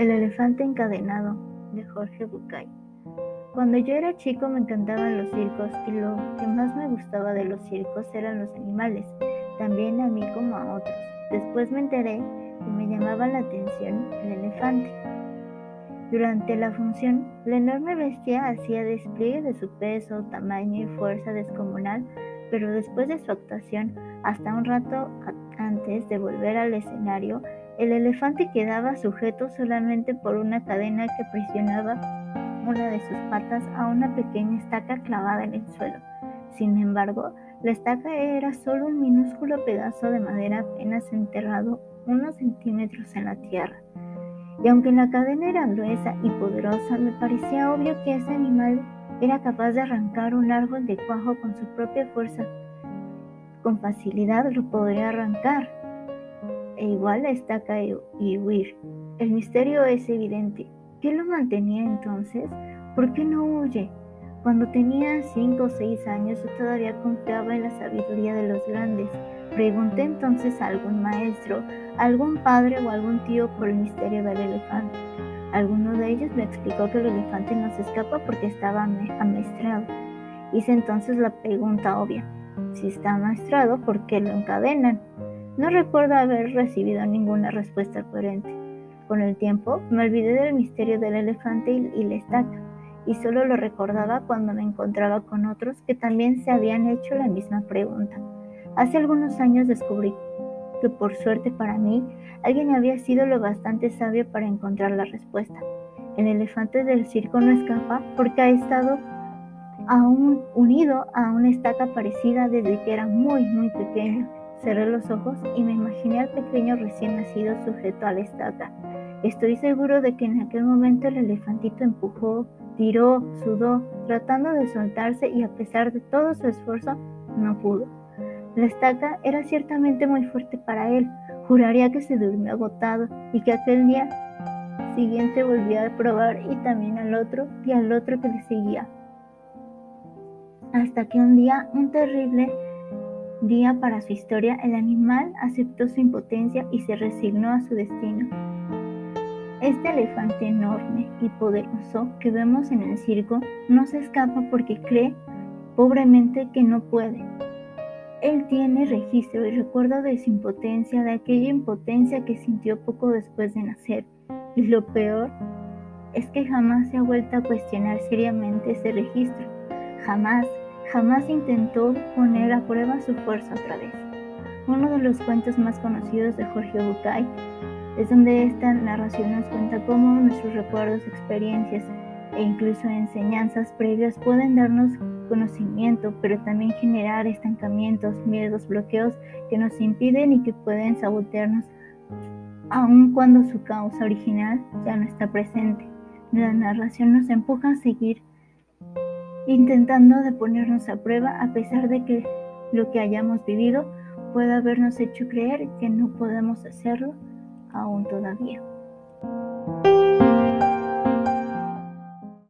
El elefante encadenado de Jorge Bucay. Cuando yo era chico me encantaban los circos y lo que más me gustaba de los circos eran los animales, también a mí como a otros. Después me enteré que me llamaba la atención el elefante. Durante la función, la enorme bestia hacía despliegue de su peso, tamaño y fuerza descomunal, pero después de su actuación, hasta un rato antes de volver al escenario, el elefante quedaba sujeto solamente por una cadena que presionaba una de sus patas a una pequeña estaca clavada en el suelo. Sin embargo, la estaca era solo un minúsculo pedazo de madera apenas enterrado unos centímetros en la tierra. Y aunque la cadena era gruesa y poderosa, me parecía obvio que ese animal era capaz de arrancar un árbol de cuajo con su propia fuerza. Con facilidad lo podría arrancar, e igual la estaca y huir. El misterio es evidente. ¿Qué lo mantenía entonces? ¿Por qué no huye? Cuando tenía cinco o seis años yo todavía confiaba en la sabiduría de los grandes. Pregunté entonces a algún maestro, a algún padre o algún tío por el misterio del elefante. Alguno de ellos me explicó que el elefante no se escapa porque estaba amestrado. Hice entonces la pregunta obvia. Si está amestrado, ¿por qué lo encadenan? No recuerdo haber recibido ninguna respuesta coherente. Con el tiempo me olvidé del misterio del elefante y la estaca, y solo lo recordaba cuando me encontraba con otros que también se habían hecho la misma pregunta. Hace algunos años descubrí que por suerte para mí alguien había sido lo bastante sabio para encontrar la respuesta. El elefante del circo no escapa porque ha estado aún unido a una estaca parecida desde que era muy muy pequeño Cerré los ojos y me imaginé al pequeño recién nacido sujeto a la estaca. Estoy seguro de que en aquel momento el elefantito empujó, tiró, sudó, tratando de soltarse y a pesar de todo su esfuerzo, no pudo. La estaca era ciertamente muy fuerte para él. Juraría que se durmió agotado y que aquel día siguiente volvió a probar y también al otro y al otro que le seguía. Hasta que un día un terrible día para su historia, el animal aceptó su impotencia y se resignó a su destino. Este elefante enorme y poderoso que vemos en el circo no se escapa porque cree pobremente que no puede. Él tiene registro y recuerdo de su impotencia, de aquella impotencia que sintió poco después de nacer. Y lo peor es que jamás se ha vuelto a cuestionar seriamente ese registro. Jamás jamás intentó poner a prueba su fuerza otra vez. Uno de los cuentos más conocidos de Jorge Bucay es donde esta narración nos cuenta cómo nuestros recuerdos, experiencias e incluso enseñanzas previas pueden darnos conocimiento, pero también generar estancamientos, miedos, bloqueos que nos impiden y que pueden sabotearnos aun cuando su causa original ya no está presente. La narración nos empuja a seguir intentando de ponernos a prueba a pesar de que lo que hayamos vivido pueda habernos hecho creer que no podemos hacerlo aún todavía.